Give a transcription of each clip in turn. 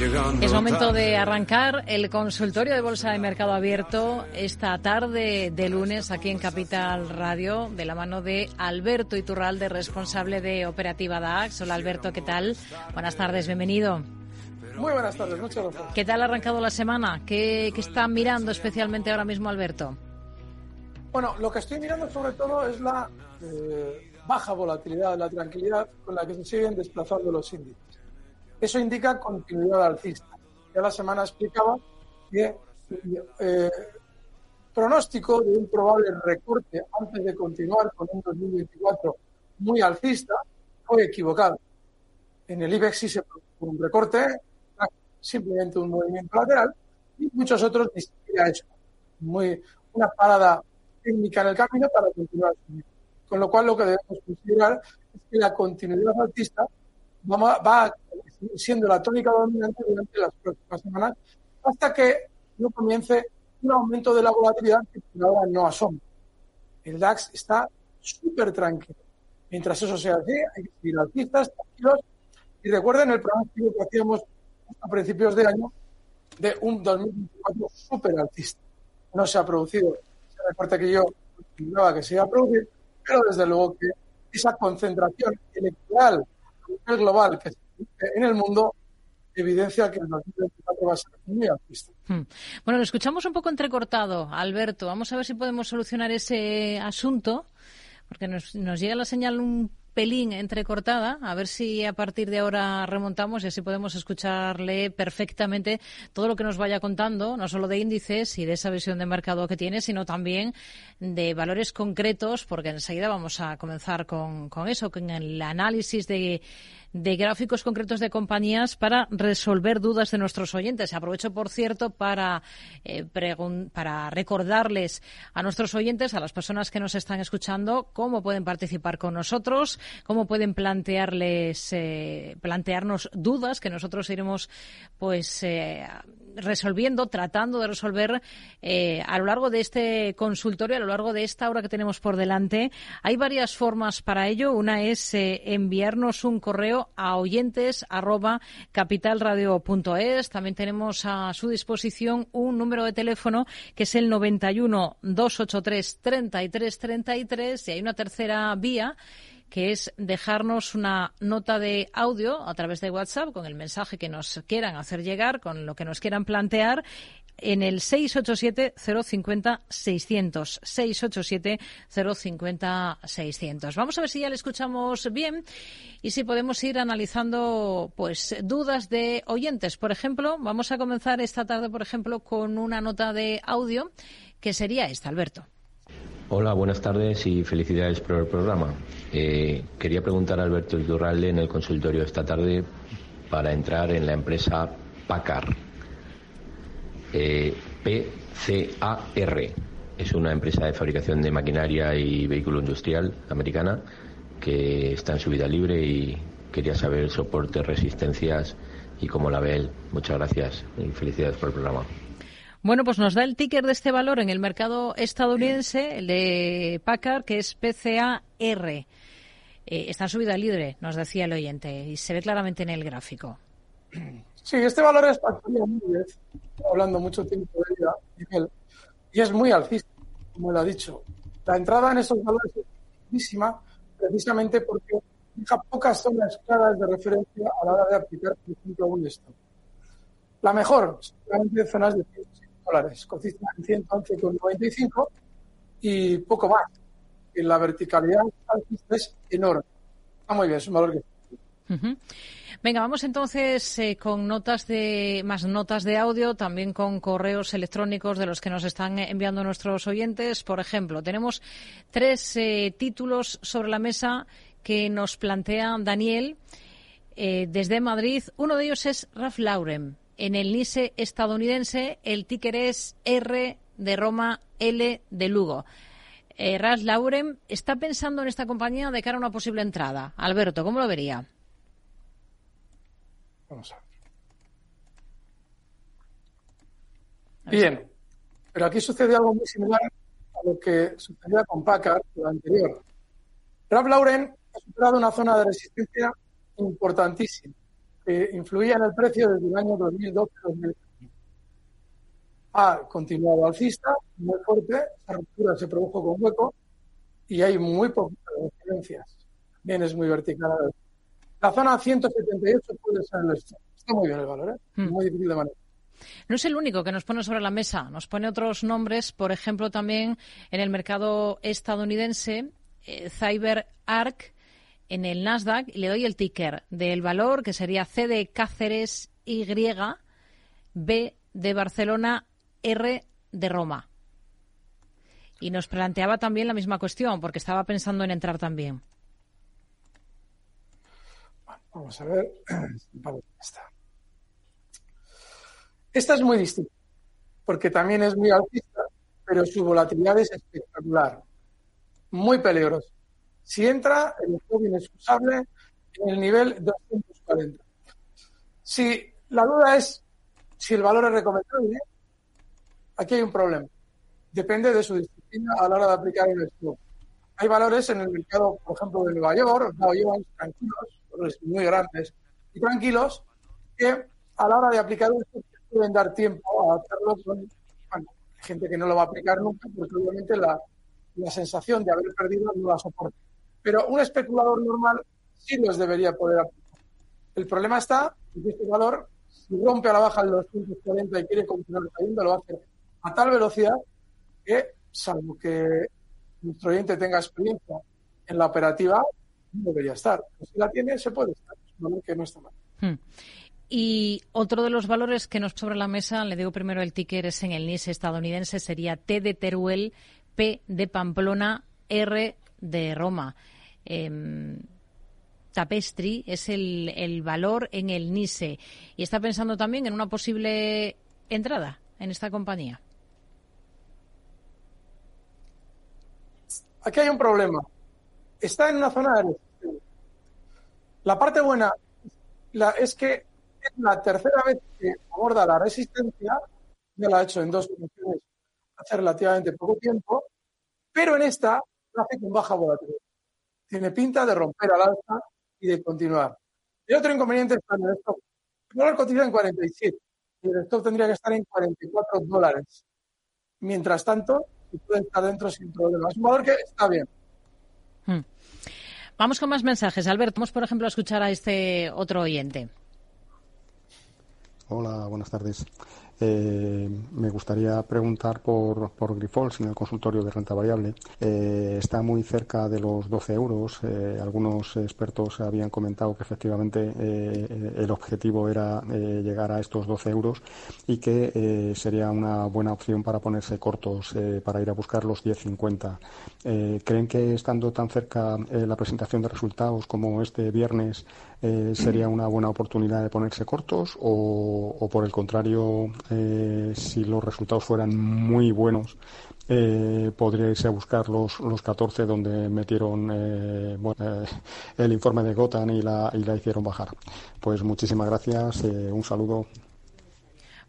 Es momento de arrancar el consultorio de Bolsa de Mercado Abierto esta tarde de lunes aquí en Capital Radio de la mano de Alberto Iturralde, responsable de Operativa DAX. Hola Alberto, ¿qué tal? Buenas tardes, bienvenido. Muy buenas tardes, muchas gracias. ¿Qué tal ha arrancado la semana? ¿Qué, qué está mirando especialmente ahora mismo Alberto? Bueno, lo que estoy mirando sobre todo es la eh, baja volatilidad, la tranquilidad con la que se siguen desplazando los índices. Eso indica continuidad alcista. Ya la semana explicaba que eh, pronóstico de un probable recorte antes de continuar con un 2024 muy alcista fue equivocado. En el IBEX sí se produjo un recorte, simplemente un movimiento lateral, y muchos otros ni siquiera eso. Muy, una parada técnica en el camino para continuar. Con lo cual, lo que debemos considerar es que la continuidad alcista va, va siendo la tónica dominante durante las próximas semanas hasta que no comience un aumento de la volatilidad que por ahora no asoma. El DAX está súper tranquilo. Mientras eso sea así, hay que seguir alcistas, tranquilos. Y recuerden el pronóstico que hacíamos a principios de año de un 2024 súper alcista. No se ha producido ese recorte que yo imaginaba que se iba a producir, pero desde luego que esa concentración electoral global que en el mundo evidencia que el 2024 va a ser muy alcista. Hmm. Bueno, lo escuchamos un poco entrecortado, Alberto. Vamos a ver si podemos solucionar ese asunto, porque nos, nos llega la señal un pelín entrecortada, a ver si a partir de ahora remontamos y así podemos escucharle perfectamente todo lo que nos vaya contando, no solo de índices y de esa visión de mercado que tiene, sino también de valores concretos, porque enseguida vamos a comenzar con, con eso, con el análisis de de gráficos concretos de compañías para resolver dudas de nuestros oyentes. Aprovecho, por cierto, para, eh, para recordarles a nuestros oyentes, a las personas que nos están escuchando, cómo pueden participar con nosotros, cómo pueden plantearles, eh, plantearnos dudas que nosotros iremos, pues, eh, resolviendo, tratando de resolver eh, a lo largo de este consultorio, a lo largo de esta hora que tenemos por delante. Hay varias formas para ello. Una es eh, enviarnos un correo a oyentes arroba capitalradio.es. También tenemos a su disposición un número de teléfono que es el 91 283 33 33 y hay una tercera vía que es dejarnos una nota de audio a través de WhatsApp con el mensaje que nos quieran hacer llegar, con lo que nos quieran plantear en el 687-050-600. 687-050-600. Vamos a ver si ya le escuchamos bien y si podemos ir analizando pues dudas de oyentes. Por ejemplo, vamos a comenzar esta tarde, por ejemplo, con una nota de audio que sería esta, Alberto. Hola, buenas tardes y felicidades por el programa. Eh, quería preguntar a Alberto Iturralde en el consultorio esta tarde para entrar en la empresa PACAR. Eh, P-C-A-R. Es una empresa de fabricación de maquinaria y vehículo industrial americana que está en su vida libre y quería saber soporte, resistencias y cómo la ve él. Muchas gracias y felicidades por el programa. Bueno, pues nos da el ticker de este valor en el mercado estadounidense, el de Packard, que es PCAR. Eh, está en subida libre, nos decía el oyente, y se ve claramente en el gráfico. Sí, este valor es factoría Núñez, hablando mucho tiempo de ella, y es muy alcista, como él ha dicho. La entrada en esos valores es altísima, precisamente porque deja pocas zonas claras de referencia a la hora de aplicar, por ejemplo, un stop. La mejor, seguramente zonas de dólares, cotiza en 111,95 y poco más. Y la verticalidad es enorme. Está muy bien, es un valor que. Venga, vamos entonces eh, con notas de más notas de audio, también con correos electrónicos de los que nos están enviando nuestros oyentes. Por ejemplo, tenemos tres eh, títulos sobre la mesa que nos plantea Daniel eh, desde Madrid. Uno de ellos es Ralph Lauren en el NISE estadounidense el ticker es R de Roma, L de Lugo. Eh, Ras Lauren está pensando en esta compañía de cara a una posible entrada. Alberto, ¿cómo lo vería? Vamos a ver. Bien, pero aquí sucede algo muy similar a lo que sucedía con Packard, lo anterior. Ralph Lauren ha superado una zona de resistencia importantísima eh, influía en el precio desde el año 2012-2013. Ha continuado alcista, muy fuerte, esa ruptura se produjo con hueco y hay muy pocas diferencias. También es muy vertical. La zona 178 puede ser el Está muy bien el valor, ¿eh? Hmm. muy difícil de manejar. No es el único que nos pone sobre la mesa, nos pone otros nombres, por ejemplo, también en el mercado estadounidense, eh, CyberArk en el Nasdaq, y le doy el ticker del valor, que sería C de Cáceres Y, B de Barcelona, R de Roma. Y nos planteaba también la misma cuestión, porque estaba pensando en entrar también. Vamos a ver. Esta es muy distinta, porque también es muy alcista, pero su volatilidad es espectacular, muy peligrosa. Si entra, el stop inexcusable en el nivel 240. Si la duda es si el valor es recomendable, aquí hay un problema. Depende de su disciplina a la hora de aplicar el stop. Hay valores en el mercado, por ejemplo, de Nueva York, Dow Jones, tranquilos, muy grandes y tranquilos, que a la hora de aplicar un stop pueden dar tiempo a hacerlo con gente que no lo va a aplicar nunca, porque obviamente la, la sensación de haber perdido no la soporta. Pero un especulador normal sí los debería poder aplicar. El problema está que este valor, si rompe a la baja el 240 y quiere continuar cayendo, lo va a tal velocidad que, salvo que nuestro oyente tenga experiencia en la operativa, no debería estar. Si la tiene, se puede estar. Es que no está mal. Hmm. Y otro de los valores que nos sobre la mesa, le digo primero el ticker, es en el NIS estadounidense, sería T de Teruel, P de Pamplona, R de Roma. Em, tapestri es el, valor en el NISE. Y está pensando también en una posible entrada en esta compañía. Aquí hay un problema. Está en una zona de resistencia. La parte buena es que es la tercera vez que aborda la resistencia, ya la ha hecho en dos ocasiones hace relativamente poco tiempo, pero en esta hace con baja volatilidad. Tiene pinta de romper al alza y de continuar. El otro inconveniente está en el stop. El dólar cotiza en 47 y el stop tendría que estar en 44 dólares. Mientras tanto, puede estar dentro sin problema. Es un valor que está bien. Hmm. Vamos con más mensajes. Alberto, vamos por ejemplo a escuchar a este otro oyente. Hola, buenas tardes. Eh, me gustaría preguntar por, por Grifols en el consultorio de renta variable. Eh, está muy cerca de los 12 euros. Eh, algunos expertos habían comentado que efectivamente el objetivo era llegar a estos 12 euros y que sería una buena opción para ponerse cortos, para ir a buscar los 10.50. ¿Creen que estando tan cerca la presentación de resultados como este viernes sería una buena oportunidad de ponerse cortos o, o por el contrario eh, si los resultados fueran muy buenos, eh, podría irse a buscar los, los 14 donde metieron eh, eh, el informe de Gotan y la, y la hicieron bajar. Pues muchísimas gracias, un saludo.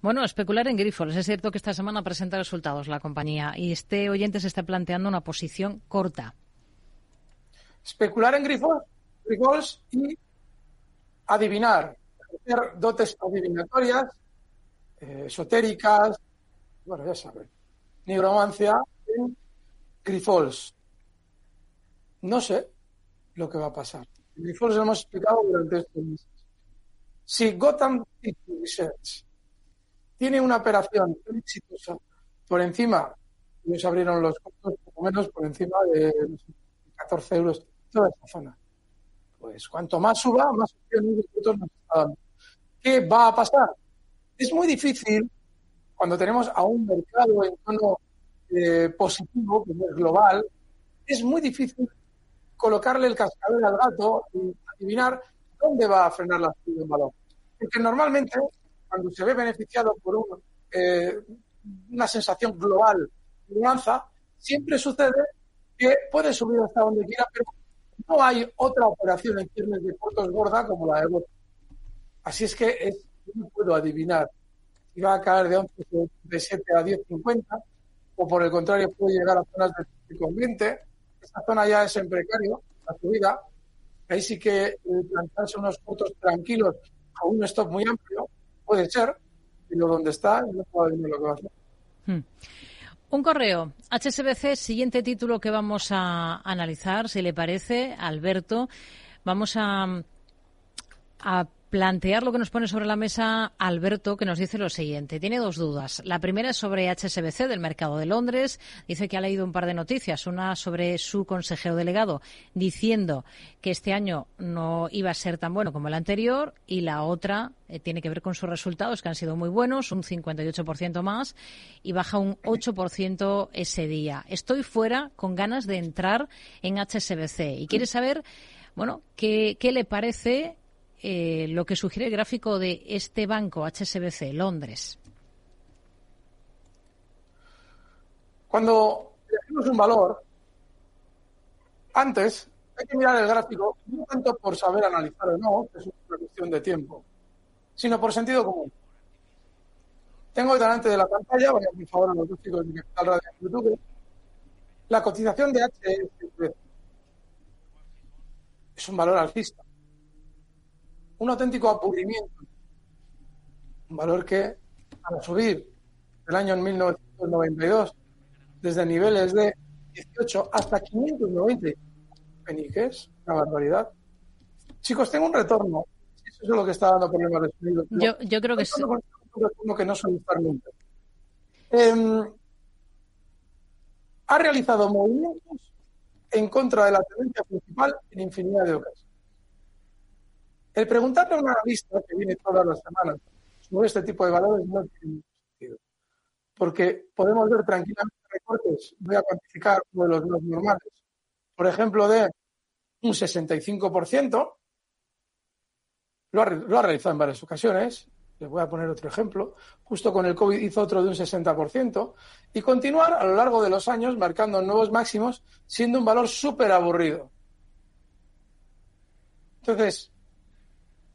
Bueno, especular en Grifols. Es cierto que esta semana presenta resultados la compañía y este oyente se está planteando una posición corta. Especular en Grifols, y adivinar, dotes adivinatorias eh, esotéricas, bueno, ya saben, nigromancia en Grifols. No sé lo que va a pasar. Grifols lo hemos explicado durante estos meses. Si Gotham Research tiene una operación exitosa por encima, ellos abrieron los costos poco menos por encima de 14 euros toda esta zona. Pues cuanto más suba, más opciones nos está dando. ¿Qué va a pasar? Es muy difícil cuando tenemos a un mercado en tono eh, positivo, como es global, es muy difícil colocarle el cascabel al gato y adivinar dónde va a frenar la subida en valor. Porque normalmente, cuando se ve beneficiado por eh, una sensación global de lanza, siempre sucede que puede subir hasta donde quiera, pero no hay otra operación en tiernes de cortos gorda como la de bot. Así es que es no puedo adivinar si va a caer de 11,77 a 10,50 o por el contrario puede llegar a zonas de 20. Esta zona ya es en precario, la subida. Ahí sí que eh, plantarse unos cortos tranquilos con un stop muy amplio, puede ser, pero donde está no puedo lo que va a hacer. Hmm. Un correo. HSBC, siguiente título que vamos a analizar, si le parece, Alberto. Vamos a, a plantear lo que nos pone sobre la mesa Alberto, que nos dice lo siguiente. Tiene dos dudas. La primera es sobre HSBC del mercado de Londres. Dice que ha leído un par de noticias. Una sobre su consejero delegado diciendo que este año no iba a ser tan bueno como el anterior. Y la otra eh, tiene que ver con sus resultados, que han sido muy buenos, un 58% más, y baja un 8% ese día. Estoy fuera con ganas de entrar en HSBC. Y quiere saber, bueno, qué, qué le parece eh, lo que sugiere el gráfico de este banco, HSBC, Londres. Cuando decimos un valor, antes hay que mirar el gráfico no tanto por saber analizar o no, que es una cuestión de tiempo, sino por sentido común. Tengo delante de la pantalla, voy a por favor a los gráficos de Capital Radio en YouTube, la cotización de HSBC. Es un valor alcista un auténtico aburrimiento. Un valor que, al subir el año 1992, desde niveles de 18 hasta 590 peniques, una barbaridad. Chicos, tengo un retorno. Eso es lo que está dando problemas de sonido. Yo, yo creo que sí. Un retorno que no suele estar nunca. Eh, ha realizado movimientos en contra de la tendencia principal en infinidad de ocasiones. El preguntarle a un analista que viene todas las semanas sobre este tipo de valores no tiene sentido. Porque podemos ver tranquilamente recortes, voy a cuantificar uno de los más normales, por ejemplo, de un 65%, lo ha, lo ha realizado en varias ocasiones, les voy a poner otro ejemplo, justo con el COVID hizo otro de un 60%, y continuar a lo largo de los años marcando nuevos máximos, siendo un valor súper aburrido. Entonces,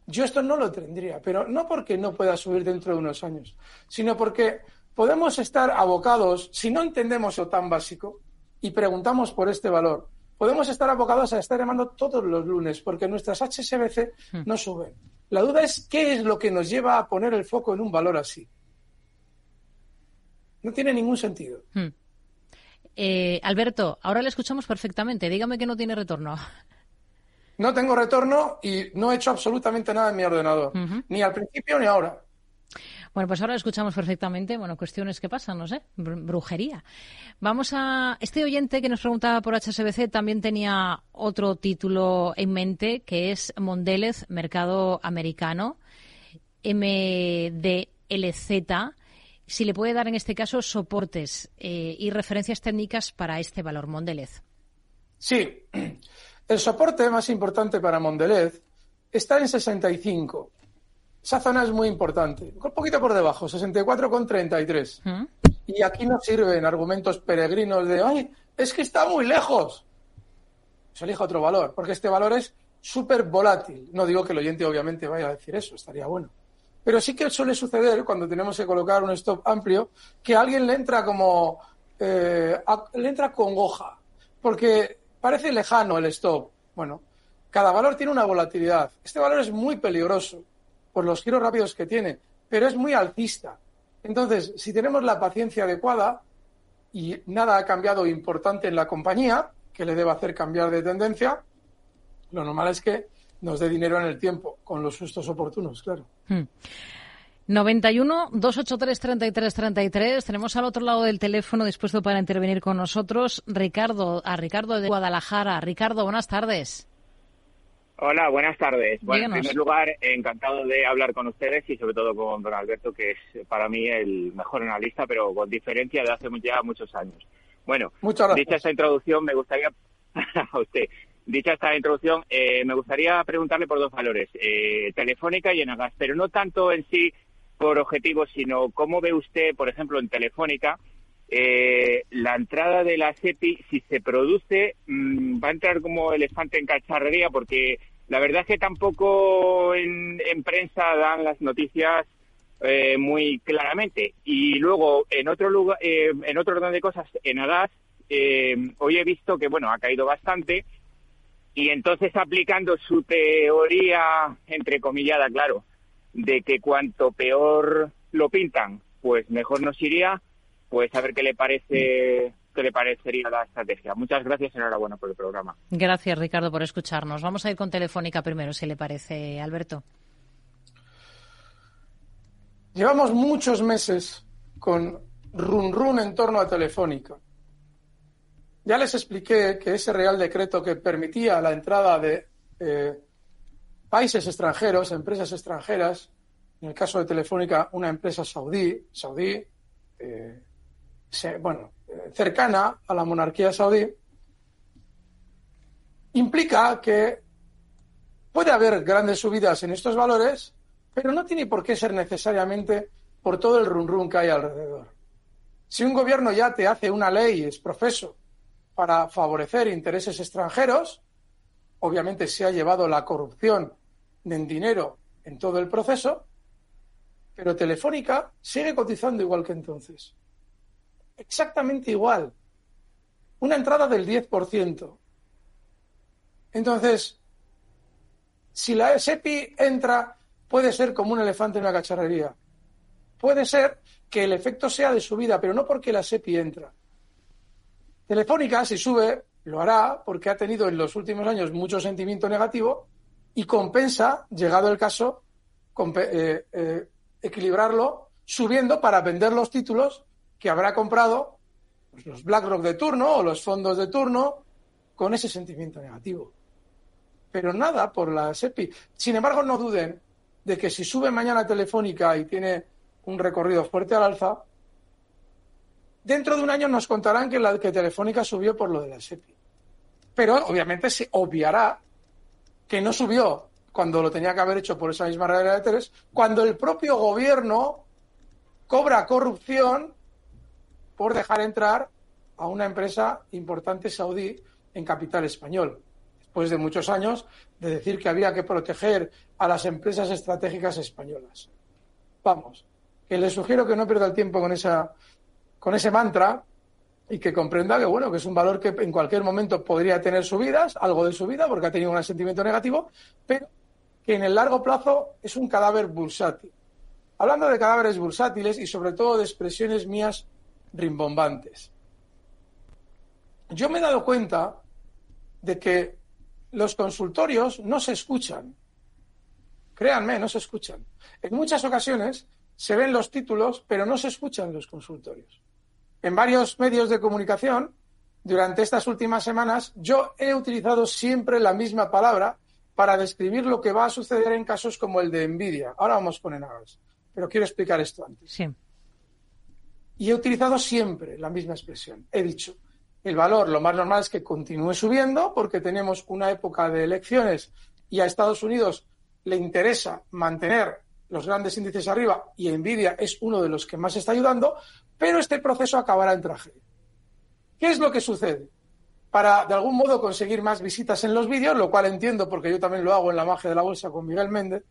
yo esto no lo tendría, pero no porque no pueda subir dentro de unos años, sino porque podemos estar abocados, si no entendemos lo tan básico y preguntamos por este valor, podemos estar abocados a estar llamando todos los lunes porque nuestras HSBC hmm. no suben. La duda es qué es lo que nos lleva a poner el foco en un valor así. No tiene ningún sentido. Hmm. Eh, Alberto, ahora le escuchamos perfectamente. Dígame que no tiene retorno. No tengo retorno y no he hecho absolutamente nada en mi ordenador, ni al principio ni ahora. Bueno, pues ahora escuchamos perfectamente. Bueno, cuestiones que pasan, no sé, brujería. Vamos a. Este oyente que nos preguntaba por HSBC también tenía otro título en mente, que es Mondelez, Mercado Americano, MDLZ. Si le puede dar en este caso soportes eh, y referencias técnicas para este valor, Mondelez. Sí. El soporte más importante para Mondelez está en 65. Esa zona es muy importante. Un poquito por debajo, 64,33. ¿Mm? Y aquí no sirven argumentos peregrinos de, ay, es que está muy lejos. Se elija otro valor, porque este valor es súper volátil. No digo que el oyente obviamente vaya a decir eso, estaría bueno. Pero sí que suele suceder cuando tenemos que colocar un stop amplio que a alguien le entra como, eh, le entra con goja. Porque Parece lejano el stop. Bueno, cada valor tiene una volatilidad. Este valor es muy peligroso por los giros rápidos que tiene, pero es muy alcista. Entonces, si tenemos la paciencia adecuada y nada ha cambiado importante en la compañía que le deba hacer cambiar de tendencia, lo normal es que nos dé dinero en el tiempo, con los sustos oportunos, claro. Hmm. 91 283 33 33. Tenemos al otro lado del teléfono dispuesto para intervenir con nosotros Ricardo, a Ricardo de Guadalajara. Ricardo, buenas tardes. Hola, buenas tardes. Bueno, en primer lugar, encantado de hablar con ustedes y sobre todo con don Alberto, que es para mí el mejor analista, pero con diferencia de hace ya muchos años. Bueno, dicha esta introducción, me gustaría a usted. Dicha esta introducción, eh, me gustaría preguntarle por dos valores, eh, Telefónica y Enagas, pero no tanto en sí por objetivos, sino cómo ve usted, por ejemplo, en Telefónica, eh, la entrada de la SEPI, si se produce, mm, va a entrar como elefante en cacharrería, porque la verdad es que tampoco en, prensa dan las noticias eh, muy claramente. Y luego, en otro lugar, eh, en otro orden de cosas, en ADAS, hoy he visto que, bueno, ha caído bastante, y entonces aplicando su teoría, entrecomillada, claro, de que cuanto peor lo pintan, pues mejor nos iría, pues a ver qué le parece qué le parecería la estrategia. Muchas gracias, enhorabuena por el programa. Gracias, Ricardo, por escucharnos. Vamos a ir con Telefónica primero, si le parece, Alberto. Llevamos muchos meses con run run en torno a Telefónica. Ya les expliqué que ese Real Decreto que permitía la entrada de eh, países extranjeros, empresas extranjeras, en el caso de Telefónica, una empresa saudí, saudí eh, bueno, cercana a la monarquía saudí, implica que puede haber grandes subidas en estos valores, pero no tiene por qué ser necesariamente por todo el run run que hay alrededor. Si un gobierno ya te hace una ley, es profeso, para favorecer intereses extranjeros, obviamente se ha llevado la corrupción en dinero en todo el proceso, pero Telefónica sigue cotizando igual que entonces. Exactamente igual. Una entrada del 10%. Entonces, si la SEPI entra, puede ser como un elefante en una cacharrería. Puede ser que el efecto sea de subida, pero no porque la SEPI entra. Telefónica, si sube, lo hará porque ha tenido en los últimos años mucho sentimiento negativo y compensa, llegado el caso, eh, eh, equilibrarlo subiendo para vender los títulos que habrá comprado pues, los BlackRock de turno o los fondos de turno con ese sentimiento negativo. Pero nada por la SEPI. Sin embargo, no duden de que si sube mañana Telefónica y tiene un recorrido fuerte al alza, dentro de un año nos contarán que la que Telefónica subió por lo de la SEPI. Pero obviamente se obviará que no subió cuando lo tenía que haber hecho por esa misma regla de tres, cuando el propio gobierno cobra corrupción por dejar entrar a una empresa importante saudí en capital español, después de muchos años de decir que había que proteger a las empresas estratégicas españolas. Vamos, que le sugiero que no pierda el tiempo con esa con ese mantra y que comprenda que bueno que es un valor que en cualquier momento podría tener subidas, algo de subida porque ha tenido un sentimiento negativo, pero que en el largo plazo es un cadáver bursátil. Hablando de cadáveres bursátiles y sobre todo de expresiones mías rimbombantes. Yo me he dado cuenta de que los consultorios no se escuchan. Créanme, no se escuchan. En muchas ocasiones se ven los títulos, pero no se escuchan los consultorios. En varios medios de comunicación, durante estas últimas semanas, yo he utilizado siempre la misma palabra para describir lo que va a suceder en casos como el de Nvidia. Ahora vamos con Enagas, pero quiero explicar esto antes. Sí. Y he utilizado siempre la misma expresión. He dicho, el valor lo más normal es que continúe subiendo porque tenemos una época de elecciones y a Estados Unidos le interesa mantener los grandes índices arriba y Nvidia es uno de los que más está ayudando, pero este proceso acabará en tragedia. ¿Qué es lo que sucede? Para de algún modo conseguir más visitas en los vídeos, lo cual entiendo porque yo también lo hago en la magia de la bolsa con Miguel Méndez,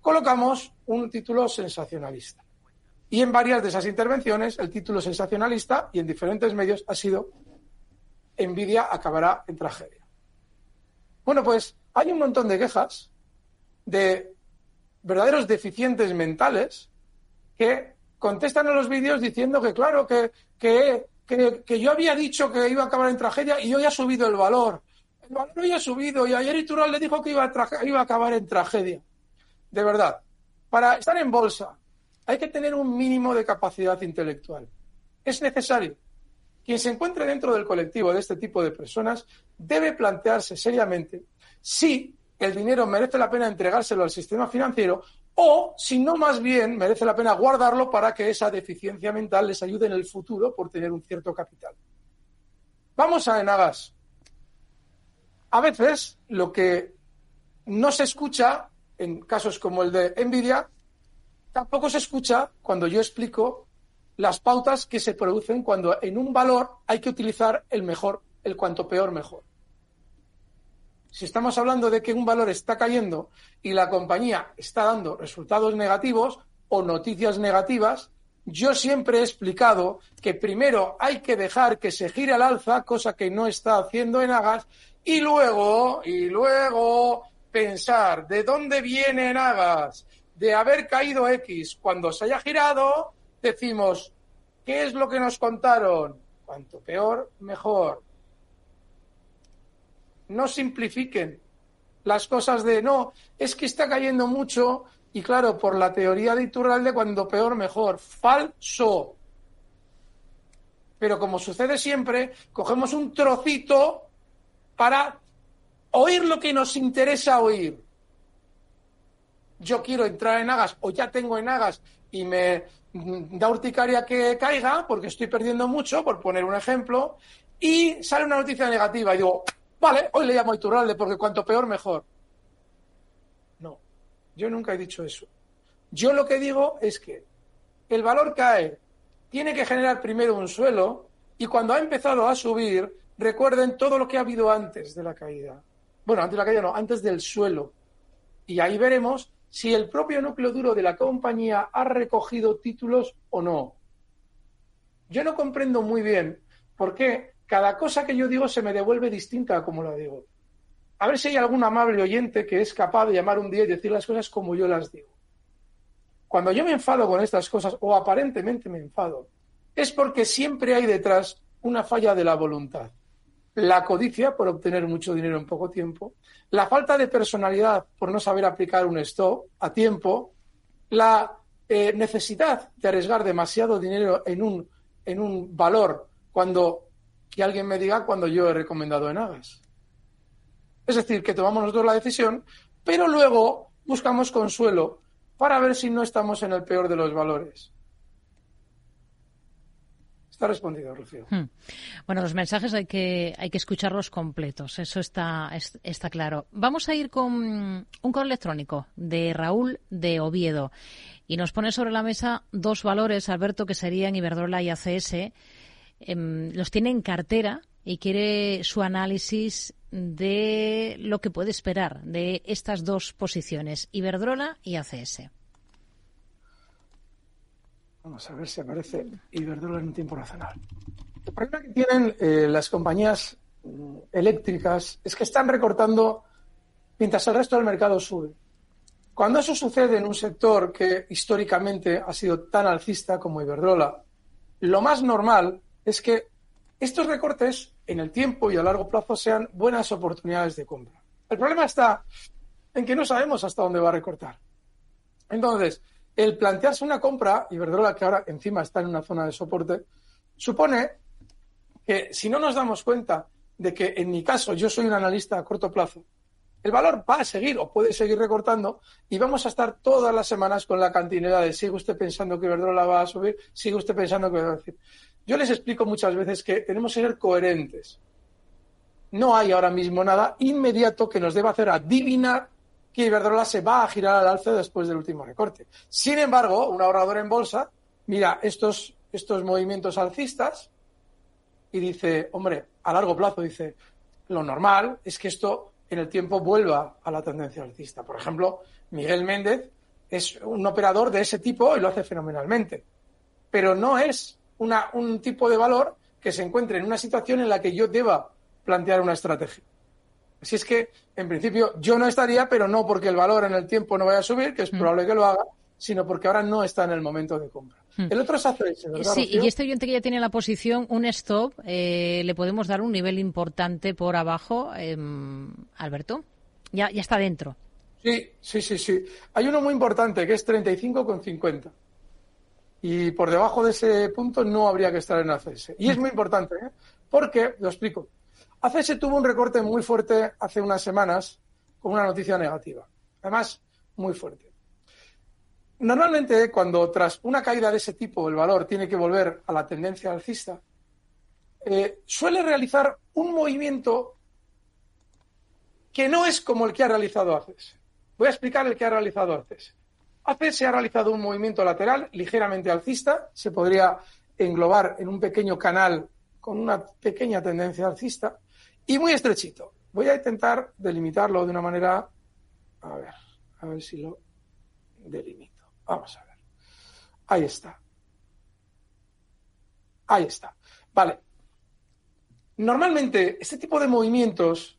colocamos un título sensacionalista. Y en varias de esas intervenciones, el título sensacionalista y en diferentes medios ha sido Nvidia acabará en tragedia. Bueno, pues hay un montón de quejas de verdaderos deficientes mentales que contestan a los vídeos diciendo que, claro, que, que, que, yo había dicho que iba a acabar en tragedia y hoy ha subido el valor. El valor hoy ha subido y ayer Itural le dijo que iba a, iba a acabar en tragedia. De verdad, para estar en bolsa, hay que tener un mínimo de capacidad intelectual. Es necesario. Quien se encuentre dentro del colectivo de este tipo de personas debe plantearse seriamente si el dinero merece la pena entregárselo al sistema financiero o si no más bien merece la pena guardarlo para que esa deficiencia mental les ayude en el futuro por tener un cierto capital. Vamos a Enagas. A veces lo que no se escucha en casos como el de Nvidia Tampoco se escucha cuando yo explico las pautas que se producen cuando en un valor hay que utilizar el mejor, el cuanto peor mejor. Si estamos hablando de que un valor está cayendo y la compañía está dando resultados negativos o noticias negativas, yo siempre he explicado que primero hay que dejar que se gire al alza, cosa que no está haciendo en Agas, y luego, y luego pensar de dónde viene en Agas, de haber caído X cuando se haya girado, decimos, ¿qué es lo que nos contaron? Cuanto peor, mejor. No simplifiquen las cosas de, no, es que está cayendo mucho y claro, por la teoría de Iturralde, cuando peor, mejor. Falso. Pero como sucede siempre, cogemos un trocito para oír lo que nos interesa oír. Yo quiero entrar en Agas o ya tengo en Agas y me da urticaria que caiga porque estoy perdiendo mucho, por poner un ejemplo, y sale una noticia negativa y digo, vale, hoy le llamo Iturralde porque cuanto peor mejor. No, yo nunca he dicho eso. Yo lo que digo es que el valor cae, tiene que generar primero un suelo y cuando ha empezado a subir, recuerden todo lo que ha habido antes de la caída. Bueno, antes de la caída no, antes del suelo. Y ahí veremos si el propio núcleo duro de la compañía ha recogido títulos o no. Yo no comprendo muy bien por qué cada cosa que yo digo se me devuelve distinta a como la digo. A ver si hay algún amable oyente que es capaz de llamar un día y decir las cosas como yo las digo. Cuando yo me enfado con estas cosas, o aparentemente me enfado, es porque siempre hay detrás una falla de la voluntad la codicia por obtener mucho dinero en poco tiempo, la falta de personalidad por no saber aplicar un stop a tiempo, la eh, necesidad de arriesgar demasiado dinero en un, en un valor cuando que alguien me diga cuando yo he recomendado en Agas. Es decir, que tomamos nosotros la decisión, pero luego buscamos consuelo para ver si no estamos en el peor de los valores respondido, Rocío. Hmm. Bueno, los mensajes hay que, hay que escucharlos completos, eso está, está claro. Vamos a ir con un correo electrónico de Raúl de Oviedo y nos pone sobre la mesa dos valores, Alberto, que serían Iberdrola y ACS. Em, los tiene en cartera y quiere su análisis de lo que puede esperar de estas dos posiciones, Iberdrola y ACS. Vamos a ver si aparece Iberdrola en un tiempo nacional. El problema que tienen eh, las compañías mm, eléctricas es que están recortando mientras el resto del mercado sube. Cuando eso sucede en un sector que históricamente ha sido tan alcista como Iberdrola, lo más normal es que estos recortes en el tiempo y a largo plazo sean buenas oportunidades de compra. El problema está en que no sabemos hasta dónde va a recortar. Entonces, el plantearse una compra, Iberdrola, que ahora encima está en una zona de soporte, supone que si no nos damos cuenta de que en mi caso yo soy un analista a corto plazo, el valor va a seguir o puede seguir recortando y vamos a estar todas las semanas con la cantinera de sigue usted pensando que Iberdrola va a subir, sigue usted pensando que va a decir. Yo les explico muchas veces que tenemos que ser coherentes. No hay ahora mismo nada inmediato que nos deba hacer adivinar que Iberdrola se va a girar al alza después del último recorte. Sin embargo, un ahorrador en bolsa mira estos, estos movimientos alcistas y dice, hombre, a largo plazo dice, lo normal es que esto en el tiempo vuelva a la tendencia alcista. Por ejemplo, Miguel Méndez es un operador de ese tipo y lo hace fenomenalmente. Pero no es una, un tipo de valor que se encuentre en una situación en la que yo deba plantear una estrategia. Así es que, en principio, yo no estaría, pero no porque el valor en el tiempo no vaya a subir, que es mm. probable que lo haga, sino porque ahora no está en el momento de compra. Mm. El otro es ACS, ¿verdad? Sí, y este oyente que ya tiene la posición, un stop, eh, le podemos dar un nivel importante por abajo, em, Alberto. Ya, ya está dentro. Sí, sí, sí, sí. Hay uno muy importante que es 35,50. Y por debajo de ese punto no habría que estar en ACS. Y es muy importante, ¿eh? porque, lo explico, ACS tuvo un recorte muy fuerte hace unas semanas con una noticia negativa. Además, muy fuerte. Normalmente, cuando tras una caída de ese tipo el valor tiene que volver a la tendencia alcista, eh, suele realizar un movimiento que no es como el que ha realizado ACS. Voy a explicar el que ha realizado ACS. ACS ha realizado un movimiento lateral ligeramente alcista, se podría englobar en un pequeño canal con una pequeña tendencia alcista, y muy estrechito. Voy a intentar delimitarlo de una manera, a ver, a ver si lo delimito. Vamos a ver. Ahí está. Ahí está. Vale. Normalmente este tipo de movimientos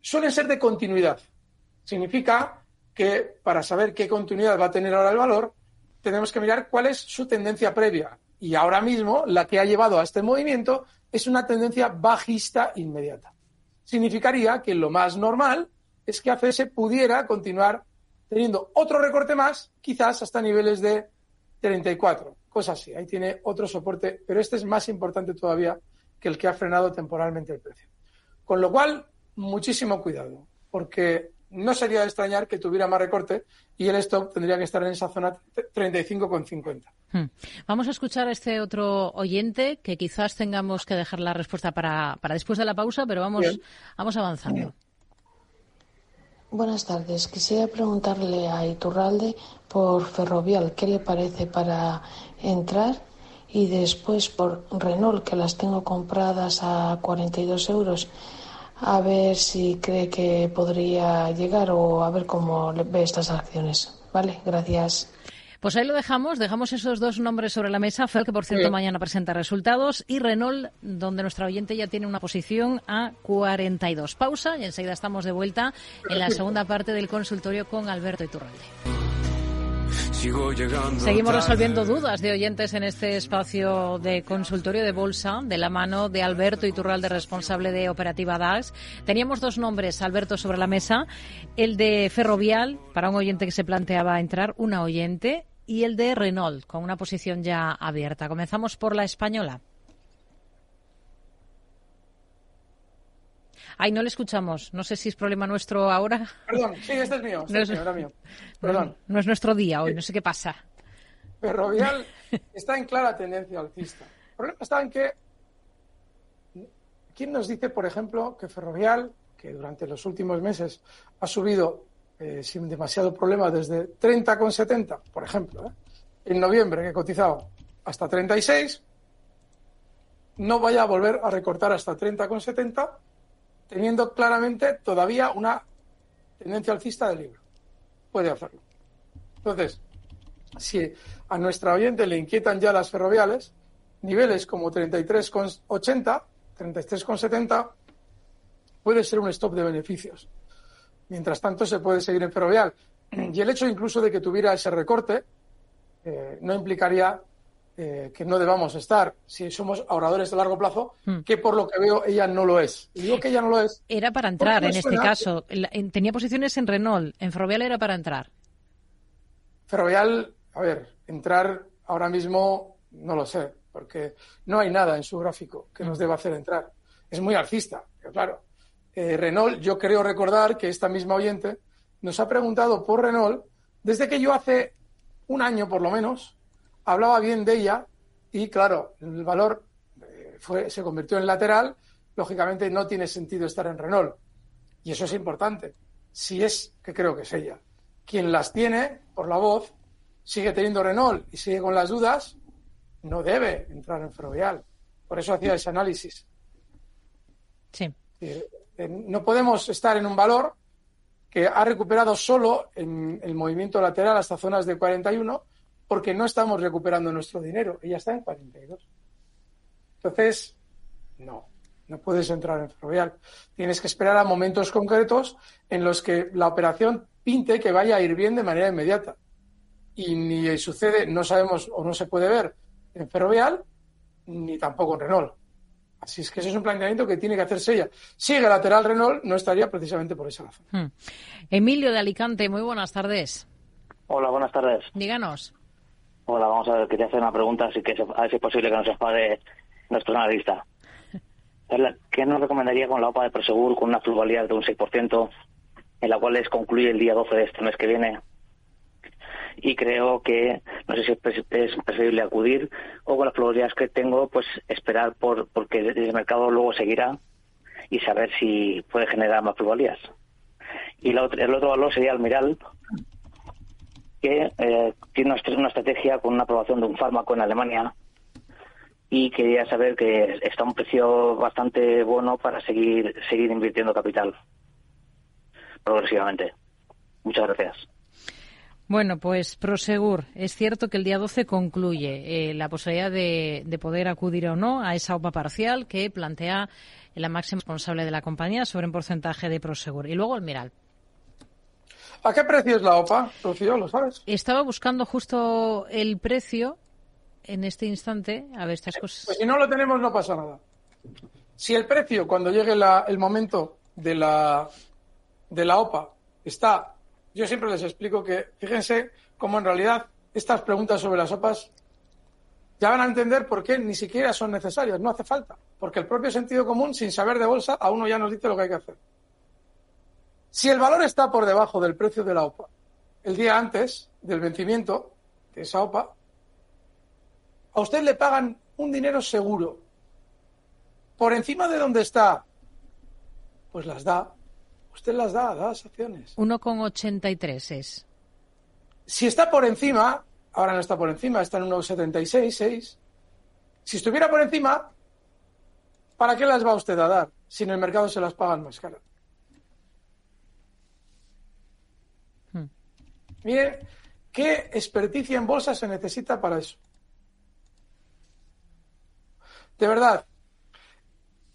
suelen ser de continuidad. Significa que para saber qué continuidad va a tener ahora el valor, tenemos que mirar cuál es su tendencia previa. Y ahora mismo la que ha llevado a este movimiento es una tendencia bajista inmediata. Significaría que lo más normal es que ACS pudiera continuar teniendo otro recorte más, quizás hasta niveles de 34, cosas así. Ahí tiene otro soporte, pero este es más importante todavía que el que ha frenado temporalmente el precio. Con lo cual, muchísimo cuidado, porque no sería de extrañar que tuviera más recorte y el stop tendría que estar en esa zona 35,50. Hmm. Vamos a escuchar a este otro oyente que quizás tengamos que dejar la respuesta para, después de la pausa, pero vamos, vamos avanzando. Buenas tardes. Quisiera preguntarle a Iturralde por Ferrovial qué le parece para entrar y después por Renault, que las tengo compradas a 42 euros a ver si cree que podría llegar o a ver cómo ve estas acciones. Vale, gracias. Pues ahí lo dejamos, dejamos esos dos nombres sobre la mesa. Fel, que por cierto mañana presenta resultados, y Renault, donde nuestra oyente ya tiene una posición a 42. Pausa y enseguida estamos de vuelta en la segunda parte del consultorio con Alberto Iturralde. Seguimos resolviendo dudas de oyentes en este espacio de consultorio de bolsa de la mano de Alberto Iturralde, responsable de Operativa DAX. Teníamos dos nombres, Alberto, sobre la mesa. El de Ferrovial, para un oyente que se planteaba entrar, una oyente, y el de Renault, con una posición ya abierta. Comenzamos por la española. Ay, no le escuchamos. No sé si es problema nuestro ahora. Perdón, sí, este es mío. Este no, es, mío. Perdón. No, es nuestro día hoy, no sé qué pasa. Ferrovial está en clara tendencia alcista. El problema está en que. ¿Quién nos dice, por ejemplo, que Ferrovial, que durante los últimos meses ha subido eh, sin demasiado problema desde 30,70, por ejemplo, ¿eh? en noviembre que he cotizado hasta 36, no vaya a volver a recortar hasta 30,70 teniendo claramente todavía una tendencia alcista del libro. Puede hacerlo. Entonces, si a nuestra oyente le inquietan ya las ferroviales, niveles como 33,80, 33,70, puede ser un stop de beneficios. Mientras tanto, se puede seguir en ferrovial. Y el hecho incluso de que tuviera ese recorte eh, no implicaría eh, que no debamos estar si somos ahorradores de largo plazo, hmm. que por lo que veo ella no lo es. Y digo que ella no lo es. Era para entrar en este caso. Tenía posiciones en Renault, en Ferrovial era para entrar. Ferrovial, a ver, entrar ahora mismo no lo sé, porque no hay nada en su gráfico que nos hmm. deba hacer entrar. Es muy alcista, pero claro. Eh, Renault, yo creo recordar que esta misma oyente nos ha preguntado por Renault desde que yo hace un año por lo menos hablaba bien de ella y, claro, el valor eh, fue, se convirtió en lateral, lógicamente no tiene sentido estar en Renault. Y eso es importante. Si es, que creo que es ella, quien las tiene por la voz, sigue teniendo Renault y sigue con las dudas, no debe entrar en Ferrovial. Por eso hacía ese análisis. Sí. Eh, no podemos estar en un valor que ha recuperado solo en el movimiento lateral hasta zonas de 41 porque no estamos recuperando nuestro dinero. Ella está en 42. Entonces, no, no puedes entrar en ferrovial. Tienes que esperar a momentos concretos en los que la operación pinte que vaya a ir bien de manera inmediata. Y ni sucede, no sabemos o no se puede ver en ferrovial, ni tampoco en Renault. Así es que ese es un planteamiento que tiene que hacerse ella. Sigue lateral Renault, no estaría precisamente por esa razón. Hmm. Emilio de Alicante, muy buenas tardes. Hola, buenas tardes. Díganos. Hola, vamos a ver, quería hacer una pregunta, así que a ver si es posible que nos enfade nuestro analista. ¿Qué nos recomendaría con la OPA de Prosegur con una pluralidad de un 6%, en la cual les concluye el día 12 de este mes que viene? Y creo que, no sé si es preferible acudir o con las probabilidades que tengo, pues esperar por porque el mercado luego seguirá y saber si puede generar más probabilidades. Y el otro valor sería Almiral, que eh, tiene una estrategia con una aprobación de un fármaco en Alemania y quería saber que está a un precio bastante bueno para seguir seguir invirtiendo capital progresivamente. Muchas gracias. Bueno, pues Prosegur, es cierto que el día 12 concluye eh, la posibilidad de, de, poder acudir o no a esa OPA parcial que plantea la máxima responsable de la compañía sobre un porcentaje de Prosegur. Y luego el Miral. ¿A qué precio es la OPA, Rocío? ¿Lo sabes? Estaba buscando justo el precio en este instante. A ver, estas cosas. Pues si no lo tenemos, no pasa nada. Si el precio, cuando llegue el momento de la, de la OPA, está. Yo siempre les explico que, fíjense cómo en realidad estas preguntas sobre las OPAs ya van a entender por qué ni siquiera son necesarias, no hace falta. Porque el propio sentido común, sin saber de bolsa, a uno ya nos dice lo que hay que hacer. Si el valor está por debajo del precio de la OPA, el día antes del vencimiento de esa OPA, a usted le pagan un dinero seguro. Por encima de donde está, pues las da. Usted las da, da las acciones. 1,83 es. Si está por encima, ahora no está por encima, está en 1,76, 6. Si estuviera por encima, ¿para qué las va usted a dar si en el mercado se las pagan más caras? Mire, ¿qué experticia en bolsa se necesita para eso? de verdad,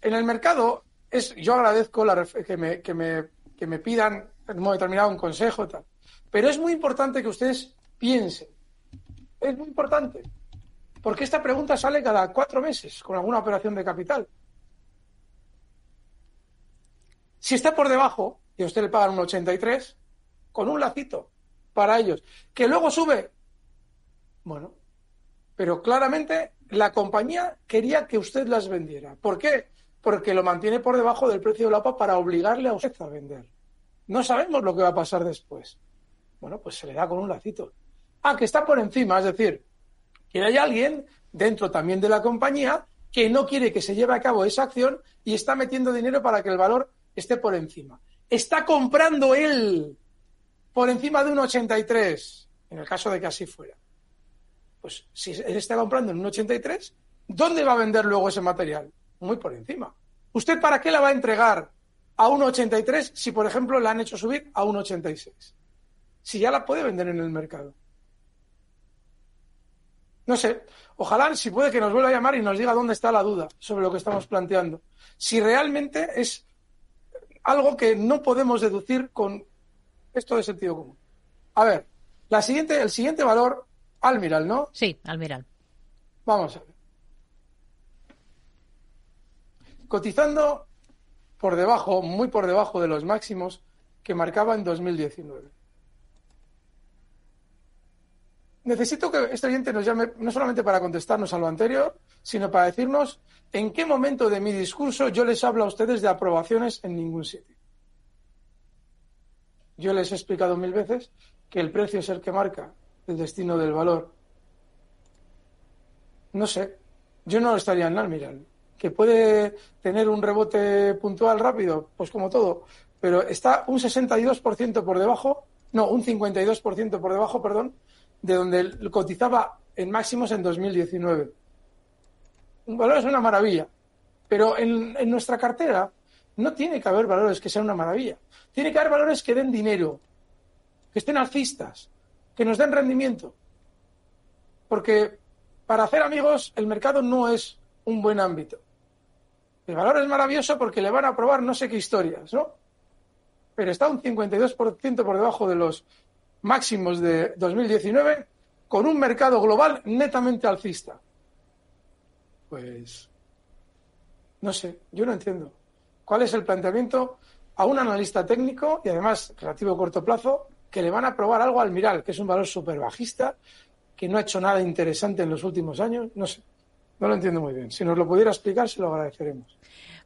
en el mercado es, yo agradezco que, me, que, me, que me pidan en un determinado un consejo tal, pero es muy importante que ustedes piensen. Es muy importante. Porque esta pregunta sale cada cuatro meses con alguna operación de capital. Si está por debajo y a usted le pagan un 83, con un lacito para ellos, que luego sube, bueno, pero claramente la compañía quería que usted las vendiera. ¿Por qué? Porque lo mantiene por debajo del precio de la OPA para obligarle a usted a vender. No sabemos lo que va a pasar después. Bueno, pues se le da con un lacito. Ah, que está por encima, es decir, que hay alguien dentro también de la compañía que no quiere que se lleve a cabo esa acción y está metiendo dinero para que el valor esté por encima. Está comprando él por encima de un 83, en el caso de que así fuera. Pues si él está comprando en un 83, ¿dónde va a vender luego ese material? Muy por encima. ¿Usted para qué la va a entregar a un 83 si, por ejemplo, la han hecho subir a un 86? Si ya la puede vender en el mercado. No sé, ojalá si puede que nos vuelva a llamar y nos diga dónde está la duda sobre lo que estamos planteando. Si realmente es algo que no podemos deducir con esto de sentido común. A ver, la siguiente, el siguiente valor Almiral, ¿no? Sí, Almiral. Vamos a ver. Cotizando por debajo, muy por debajo de los máximos que marcaba en 2019. Necesito que este oyente nos llame no solamente para contestarnos a lo anterior, sino para decirnos en qué momento de mi discurso yo les hablo a ustedes de aprobaciones en ningún sitio. Yo les he explicado mil veces que el precio es el que marca el destino del valor. No sé, yo no estaría en Almiral. Que puede tener un rebote puntual rápido, pues como todo, pero está un 62% por debajo, no, un 52% por debajo, perdón, de donde cotizaba en máximos en 2019. Un valor es una maravilla, pero en, en nuestra cartera no tiene que haber valores que sean una maravilla. Tiene que haber valores que den dinero, que estén alcistas, que nos den rendimiento. Porque para hacer amigos el mercado no es un buen ámbito. El valor es maravilloso porque le van a probar no sé qué historias, ¿no? Pero está un 52% por debajo de los máximos de 2019 con un mercado global netamente alcista. Pues no sé, yo no entiendo. ¿Cuál es el planteamiento a un analista técnico y además relativo a corto plazo que le van a probar algo al Miral, que es un valor súper bajista, que no ha hecho nada interesante en los últimos años. No sé, no lo entiendo muy bien. Si nos lo pudiera explicar, se lo agradeceremos.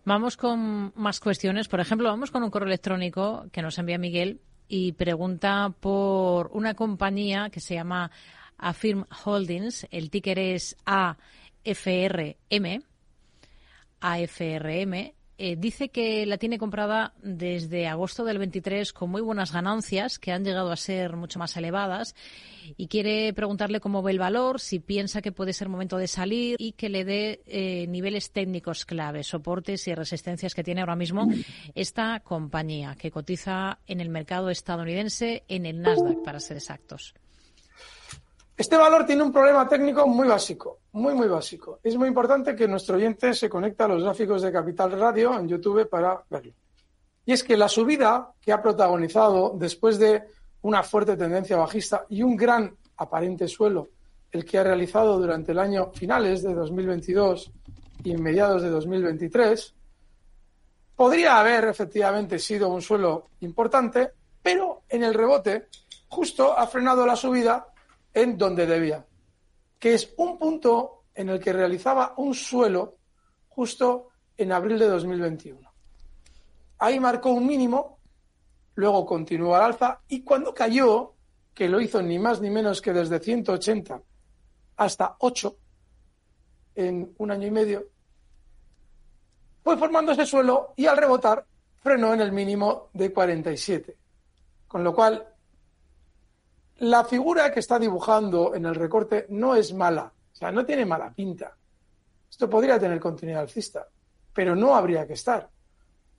Vamos con más cuestiones. Por ejemplo, vamos con un correo electrónico que nos envía Miguel y pregunta por una compañía que se llama Affirm Holdings. El ticker es AFRM. AFRM eh, dice que la tiene comprada desde agosto del 23 con muy buenas ganancias, que han llegado a ser mucho más elevadas, y quiere preguntarle cómo ve el valor, si piensa que puede ser momento de salir y que le dé eh, niveles técnicos claves, soportes y resistencias que tiene ahora mismo esta compañía, que cotiza en el mercado estadounidense, en el Nasdaq, para ser exactos. Este valor tiene un problema técnico muy básico, muy, muy básico. Es muy importante que nuestro oyente se conecte a los gráficos de Capital Radio en YouTube para verlo. Y es que la subida que ha protagonizado después de una fuerte tendencia bajista y un gran aparente suelo, el que ha realizado durante el año finales de 2022 y mediados de 2023, podría haber efectivamente sido un suelo importante, pero en el rebote justo ha frenado la subida en donde debía, que es un punto en el que realizaba un suelo justo en abril de 2021. Ahí marcó un mínimo, luego continuó al alza y cuando cayó, que lo hizo ni más ni menos que desde 180 hasta 8 en un año y medio, fue formando ese suelo y al rebotar frenó en el mínimo de 47. Con lo cual, la figura que está dibujando en el recorte no es mala, o sea, no tiene mala pinta. Esto podría tener continuidad alcista, pero no habría que estar.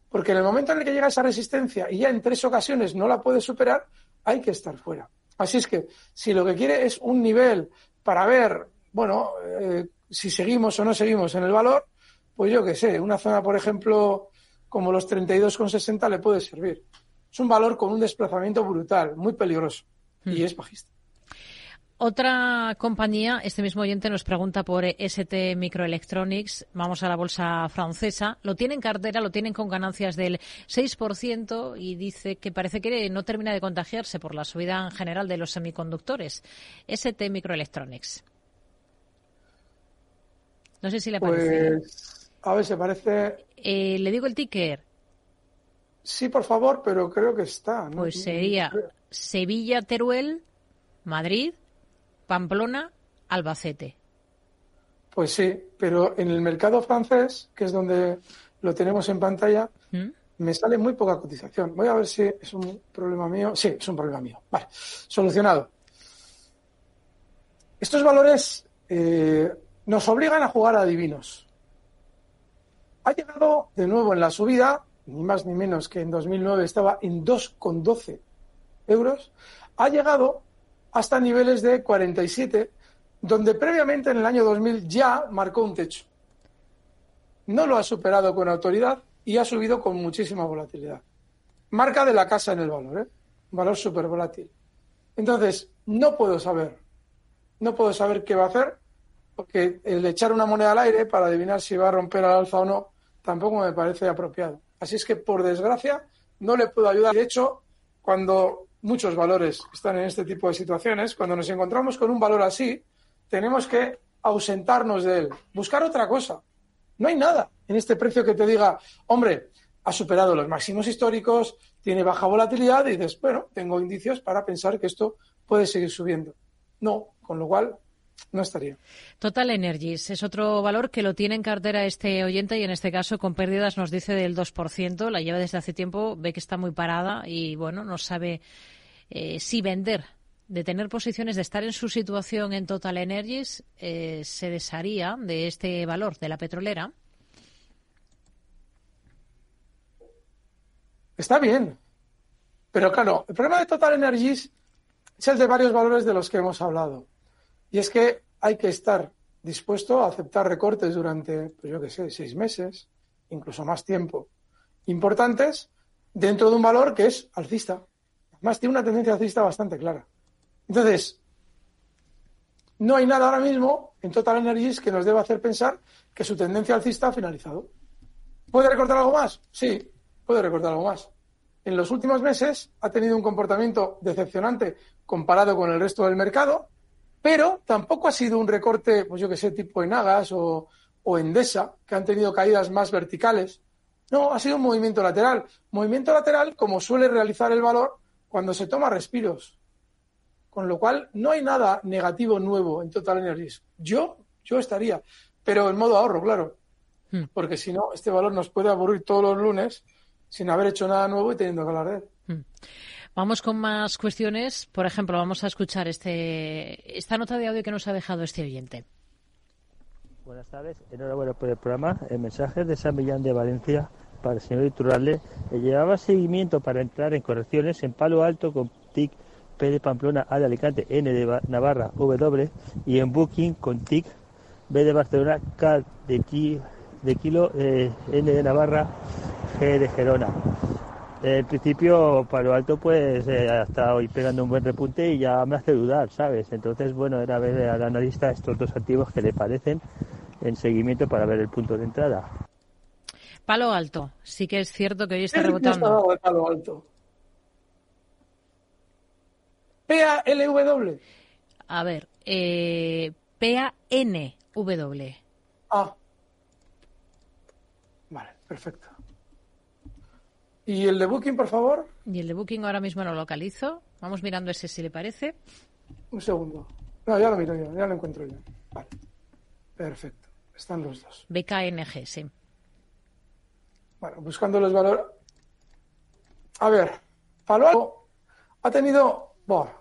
Porque en el momento en el que llega esa resistencia y ya en tres ocasiones no la puede superar, hay que estar fuera. Así es que si lo que quiere es un nivel para ver, bueno, eh, si seguimos o no seguimos en el valor, pues yo qué sé, una zona, por ejemplo, como los 32,60 le puede servir. Es un valor con un desplazamiento brutal, muy peligroso, y hmm. es bajista. Otra compañía, este mismo oyente nos pregunta por ST Microelectronics. Vamos a la bolsa francesa. Lo tiene en cartera, lo tienen con ganancias del 6% y dice que parece que no termina de contagiarse por la subida en general de los semiconductores. ST Microelectronics. No sé si le parece. Pues, a ver, se parece. Eh, le digo el ticker. Sí, por favor, pero creo que está. Pues sería Sevilla Teruel, Madrid, Pamplona, Albacete. Pues sí, pero en el mercado francés, que es donde lo tenemos en pantalla, ¿Mm? me sale muy poca cotización. Voy a ver si es un problema mío. Sí, es un problema mío. Vale, solucionado. Estos valores eh, nos obligan a jugar a divinos. Ha llegado de nuevo en la subida, ni más ni menos que en 2009 estaba en 2,12 euros. Ha llegado hasta niveles de 47, donde previamente en el año 2000 ya marcó un techo. No lo ha superado con autoridad y ha subido con muchísima volatilidad. Marca de la casa en el valor, ¿eh? valor súper volátil. Entonces, no puedo saber, no puedo saber qué va a hacer, porque el echar una moneda al aire para adivinar si va a romper al alza o no, tampoco me parece apropiado. Así es que, por desgracia, no le puedo ayudar. De hecho, cuando muchos valores están en este tipo de situaciones. Cuando nos encontramos con un valor así, tenemos que ausentarnos de él, buscar otra cosa. No hay nada en este precio que te diga, hombre, ha superado los máximos históricos, tiene baja volatilidad y dices, bueno, tengo indicios para pensar que esto puede seguir subiendo. No, con lo cual no estaría. Total Energies es otro valor que lo tiene en cartera este oyente y en este caso con pérdidas nos dice del 2%, la lleva desde hace tiempo, ve que está muy parada y bueno, no sabe eh, si vender, de tener posiciones, de estar en su situación en Total Energies, eh, se desharía de este valor de la petrolera. Está bien. Pero claro, el problema de Total Energies es el de varios valores de los que hemos hablado. Y es que hay que estar dispuesto a aceptar recortes durante, pues yo qué sé, seis meses, incluso más tiempo, importantes, dentro de un valor que es alcista. Además, tiene una tendencia alcista bastante clara. Entonces, no hay nada ahora mismo en Total Energies que nos deba hacer pensar que su tendencia alcista ha finalizado. ¿Puede recortar algo más? Sí, puede recortar algo más. En los últimos meses ha tenido un comportamiento decepcionante comparado con el resto del mercado, pero tampoco ha sido un recorte, pues yo que sé, tipo Enagas o, o Endesa, que han tenido caídas más verticales. No, ha sido un movimiento lateral. Movimiento lateral como suele realizar el valor cuando se toma respiros. Con lo cual, no hay nada negativo nuevo en Total Energies. Yo, yo estaría, pero en modo ahorro, claro. Hmm. Porque si no, este valor nos puede aburrir todos los lunes sin haber hecho nada nuevo y teniendo que hablar de él. Hmm. Vamos con más cuestiones. Por ejemplo, vamos a escuchar este, esta nota de audio que nos ha dejado este oyente. Buenas tardes, enhorabuena por el programa. El mensaje de San Millán de Valencia para el señor Iturralde. Le llevaba seguimiento para entrar en correcciones en Palo Alto con TIC P de Pamplona, A de Alicante, N de Navarra, W y en Booking con TIC B de Barcelona, K de, de Kilo, eh, N de Navarra, G de Gerona. En principio, Palo Alto, pues eh, ha estado hoy pegando un buen repunte y ya me hace dudar, ¿sabes? Entonces, bueno, era ver al analista estos dos activos que le parecen en seguimiento para ver el punto de entrada. Palo Alto, sí que es cierto que hoy está rebotando. Palo Alto. PALW. A ver, eh, PANW. Ah. Vale, perfecto. ¿Y el de Booking, por favor? Y el de Booking ahora mismo lo localizo. Vamos mirando ese si le parece. Un segundo. No, ya lo miro yo, ya lo encuentro yo. Vale. Perfecto. Están los dos. BKNG, sí. Bueno, buscando los valores. A ver, Palo ha tenido. Bueno,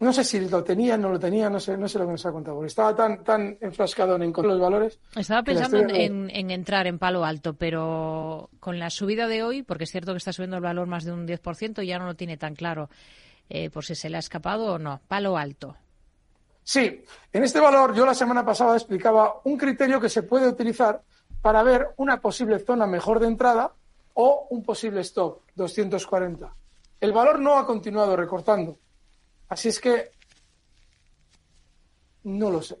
no sé si lo tenía, no lo tenía, no sé, no sé lo que nos ha contado, porque estaba tan, tan enfrascado en encontrar los valores. Estaba pensando en, entrar en palo alto, pero con la subida de hoy, porque es cierto que está subiendo el valor más de un 10%, ya no lo tiene tan claro eh, por si se le ha escapado o no. Palo alto. Sí, en este valor yo la semana pasada explicaba un criterio que se puede utilizar para ver una posible zona mejor de entrada o un posible stop, 240. El valor no ha continuado recortando Así es que no lo sé.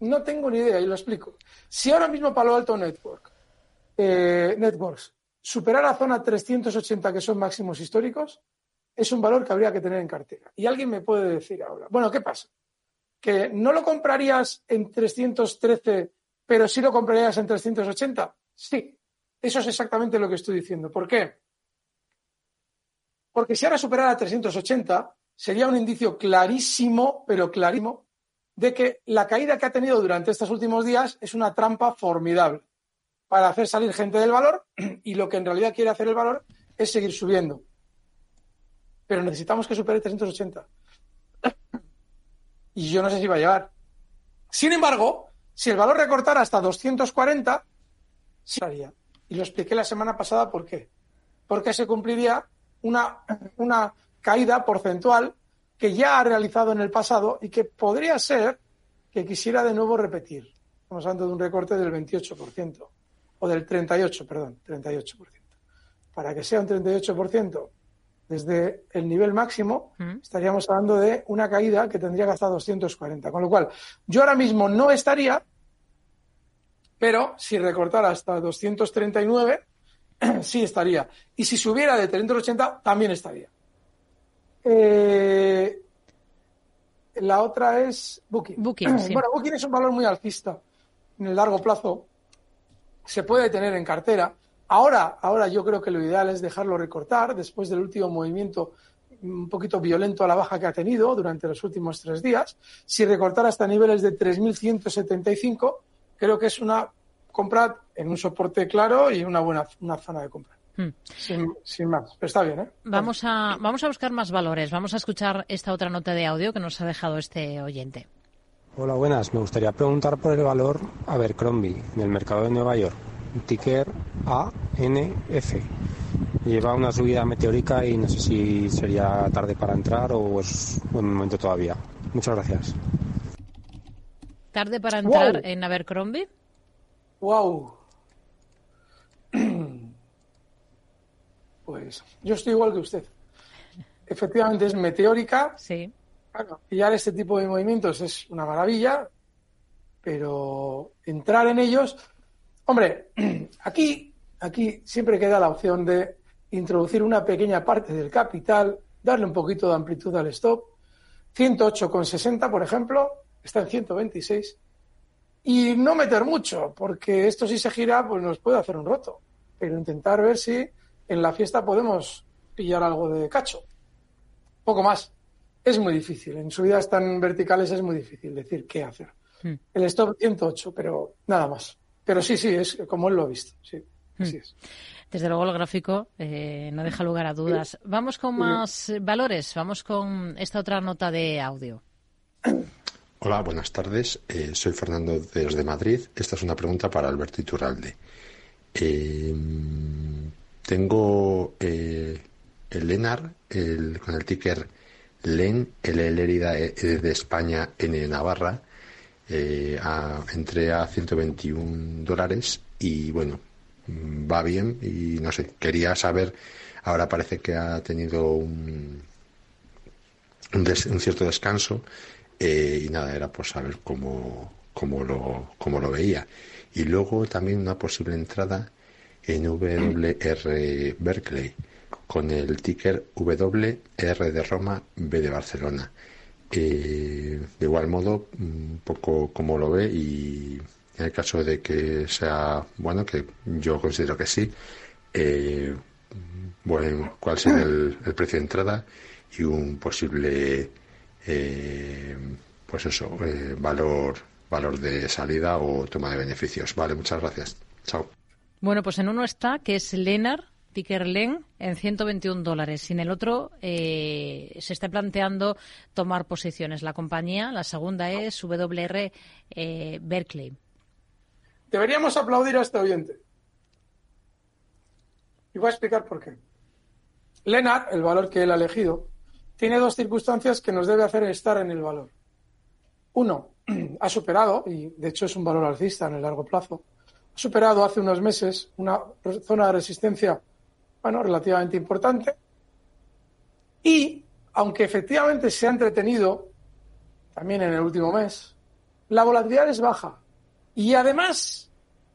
No tengo ni idea y lo explico. Si ahora mismo Palo Alto Network, eh, Networks superara zona 380, que son máximos históricos, es un valor que habría que tener en cartera. Y alguien me puede decir ahora, bueno, ¿qué pasa? ¿Que no lo comprarías en 313, pero sí lo comprarías en 380? Sí, eso es exactamente lo que estoy diciendo. ¿Por qué? Porque si ahora superara 380, sería un indicio clarísimo, pero clarísimo, de que la caída que ha tenido durante estos últimos días es una trampa formidable para hacer salir gente del valor y lo que en realidad quiere hacer el valor es seguir subiendo. Pero necesitamos que supere 380. Y yo no sé si va a llegar. Sin embargo, si el valor recortara hasta 240, sí. Y lo expliqué la semana pasada por qué. Porque se cumpliría una, una caída porcentual que ya ha realizado en el pasado y que podría ser que quisiera de nuevo repetir. Estamos hablando de un recorte del 28% o del 38%, perdón, 38%. Para que sea un 38% desde el nivel máximo, mm. estaríamos hablando de una caída que tendría que hasta 240. Con lo cual, yo ahora mismo no estaría, pero si recortara hasta 239, sí estaría. Y si subiera de 380, también estaría. Eh, la otra es Booking. Booking Bueno, Booking es un valor muy alcista en el largo plazo. Se puede tener en cartera. Ahora, ahora yo creo que lo ideal es dejarlo recortar después del último movimiento un poquito violento a la baja que ha tenido durante los últimos tres días. Si recortar hasta niveles de 3.175, creo que es una compra en un soporte claro y una buena una zona de compra. Hmm. Sin, más, pero está bien, ¿eh? Vamos a, vamos a buscar más valores. Vamos a escuchar esta otra nota de audio que nos ha dejado este oyente. Hola, buenas. Me gustaría preguntar por el valor Abercrombie en el mercado de Nueva York. Ticker ANF. Lleva una subida meteórica y no sé si sería tarde para entrar o es buen momento todavía. Muchas gracias. ¿Tarde para entrar en Abercrombie? ¡Wow! Pues yo estoy igual que usted. Efectivamente es meteórica. Sí. Claro, pillar este tipo de movimientos es una maravilla, pero entrar en ellos, hombre, aquí, aquí siempre queda la opción de introducir una pequeña parte del capital, darle un poquito de amplitud al stop. 108,60, por ejemplo, está en 126. Y no meter mucho, porque esto si se gira, pues nos puede hacer un roto. Pero intentar ver si en la fiesta podemos pillar algo de cacho. Poco más. Es muy difícil. En subidas tan verticales es muy difícil decir qué hacer. Hmm. El stop 108, pero nada más. Pero sí, sí, es como él lo ha visto. Sí, hmm. es. Desde luego el gráfico eh, no deja lugar a dudas. Vamos con más valores. Vamos con esta otra nota de audio. Hola, buenas tardes. Eh, soy Fernando desde Madrid. Esta es una pregunta para Alberto Iturralde. Eh, tengo eh, el LENAR con el ticker LEN, L Lérida de España, N de Navarra. Eh, entré a 121 dólares y bueno, va bien y no sé, quería saber, ahora parece que ha tenido un, un, cierto descanso eh, y nada, era por saber cómo, cómo, lo, cómo lo veía. Y luego también una posible entrada en WR Berkeley con el ticker WR de Roma, B de Barcelona. Eh, de igual modo, un poco como lo ve y en el caso de que sea bueno, que yo considero que sí, eh, bueno, cuál será el, precio de entrada y un posible, eh, pues eso, valor, valor de salida o toma de beneficios. Vale, muchas gracias. Chao. Bueno, pues en uno está que es Lenar, ticker LEN, en 121 dólares. Y en el otro se está planteando tomar posiciones. La compañía, la segunda es WR Berkeley. Deberíamos aplaudir a este oyente. Y voy a explicar por qué. Lennart, el valor que él ha elegido, tiene dos circunstancias que nos debe hacer estar en el valor. Uno, ha superado, y de hecho es un valor alcista en el largo plazo, superado hace unos meses una zona de resistencia, bueno, relativamente importante. Y, aunque efectivamente se ha entretenido, también en el último mes, la volatilidad es baja. Y además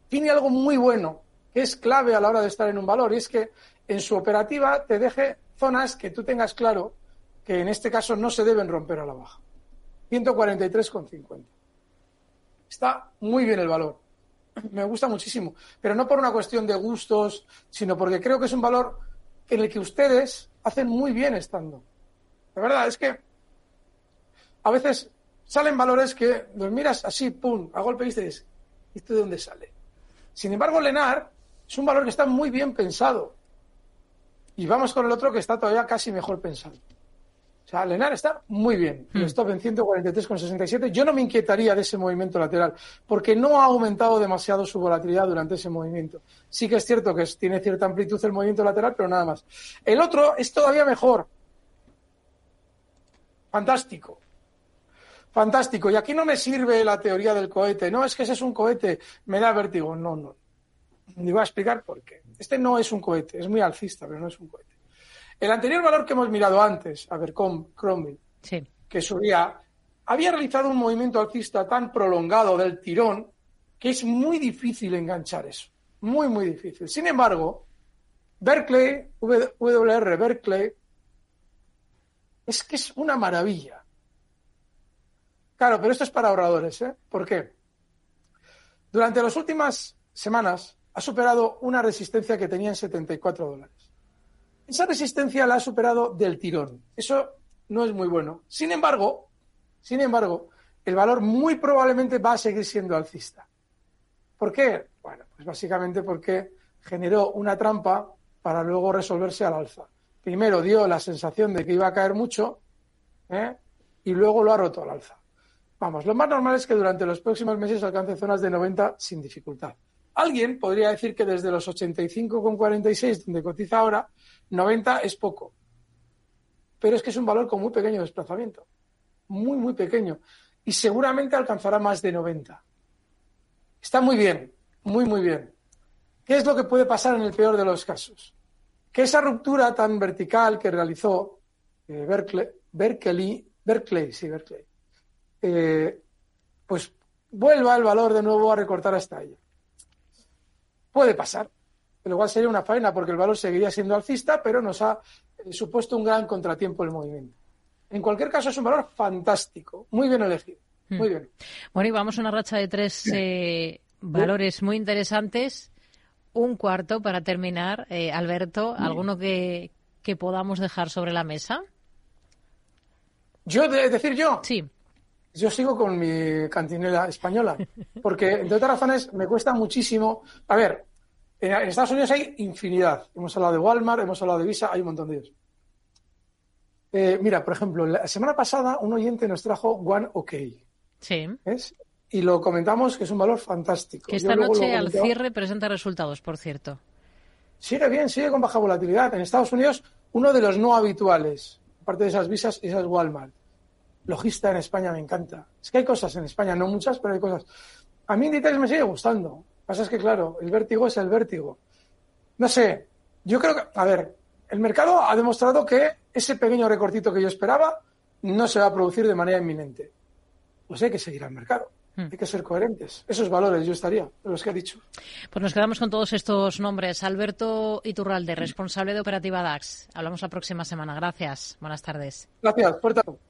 tiene algo muy bueno, que es clave a la hora de estar en un valor, y es que en su operativa te deje zonas que tú tengas claro que en este caso no se deben romper a la baja. 143,50. Está muy bien el valor. Me gusta muchísimo, pero no por una cuestión de gustos, sino porque creo que es un valor en el que ustedes hacen muy bien estando. La verdad es que a veces salen valores que los miras así, pum, a golpe y dices, ¿esto de dónde sale? Sin embargo, Lenar es un valor que está muy bien pensado. Y vamos con el otro que está todavía casi mejor pensado. Sea, Lenar está muy bien. El hmm. stop en 143,67. Yo no me inquietaría de ese movimiento lateral, porque no ha aumentado demasiado su volatilidad durante ese movimiento. Sí que es cierto que tiene cierta amplitud el movimiento lateral, pero nada más. El otro es todavía mejor. Fantástico. Fantástico. Y aquí no me sirve la teoría del cohete. No, es que ese es un cohete. Me da vértigo. No, no. Y voy a explicar por qué. Este no es un cohete. Es muy alcista, pero no es un cohete. El anterior valor que hemos mirado antes, a ver, Cromwell, que subía, había realizado un movimiento alcista tan prolongado del tirón que es muy difícil enganchar eso. Muy, muy difícil. Sin embargo, Berkeley, WR Berkeley, es que es una maravilla. Claro, pero esto es para ahorradores. ¿eh? ¿Por qué? Durante las últimas semanas ha superado una resistencia que tenía en 74 dólares. Esa resistencia la ha superado del tirón. Eso no es muy bueno. Sin embargo, sin embargo, el valor muy probablemente va a seguir siendo alcista. ¿Por qué? Bueno, pues básicamente porque generó una trampa para luego resolverse al alza. Primero dio la sensación de que iba a caer mucho ¿eh? y luego lo ha roto al alza. Vamos, lo más normal es que durante los próximos meses alcance zonas de 90 sin dificultad. Alguien podría decir que desde los 85,46, donde cotiza ahora, 90 es poco. Pero es que es un valor con muy pequeño desplazamiento. Muy, muy pequeño. Y seguramente alcanzará más de 90. Está muy bien, muy, muy bien. ¿Qué es lo que puede pasar en el peor de los casos? Que esa ruptura tan vertical que realizó eh, Berkeley, Berkeley, Berkeley, sí, Berkeley, eh, pues vuelva el valor de nuevo a recortar hasta ella. Puede pasar, pero igual sería una faena porque el valor seguiría siendo alcista, pero nos ha eh, supuesto un gran contratiempo el movimiento. En cualquier caso, es un valor fantástico, muy bien elegido. Hmm. Muy bien. Bueno, y vamos a una racha de tres eh, valores muy interesantes. Un cuarto para terminar. Alberto, ¿alguno que, que podamos dejar sobre la mesa? ¿Yo? De, ¿Decir yo? Sí. Yo sigo con mi cantinela española, porque, entre otras razones, me cuesta muchísimo. A ver, en Estados Unidos hay infinidad. Hemos hablado de Walmart, hemos hablado de Visa, hay un montón de ellos. Eh, mira, por ejemplo, la semana pasada un oyente nos trajo One OK. Sí. ¿ves? Y lo comentamos que es un valor fantástico. Que esta noche al cierre presenta resultados, por cierto. Sigue bien, sigue con baja volatilidad. En Estados Unidos, uno de los no habituales, aparte de esas visas, esas Walmart logista en España me encanta. Es que hay cosas en España, no muchas, pero hay cosas. A mí Inditex me sigue gustando. pasa es que, claro, el vértigo es el vértigo. No sé, yo creo que, a ver, el mercado ha demostrado que ese pequeño recortito que yo esperaba no se va a producir de manera inminente. Pues hay que seguir al mercado. Hmm. Hay que ser coherentes. Esos valores yo estaría, los que ha dicho. Pues nos quedamos con todos estos nombres. Alberto Iturralde, responsable de Operativa DAX. Hablamos la próxima semana. Gracias. Buenas tardes. Gracias. Fuerte.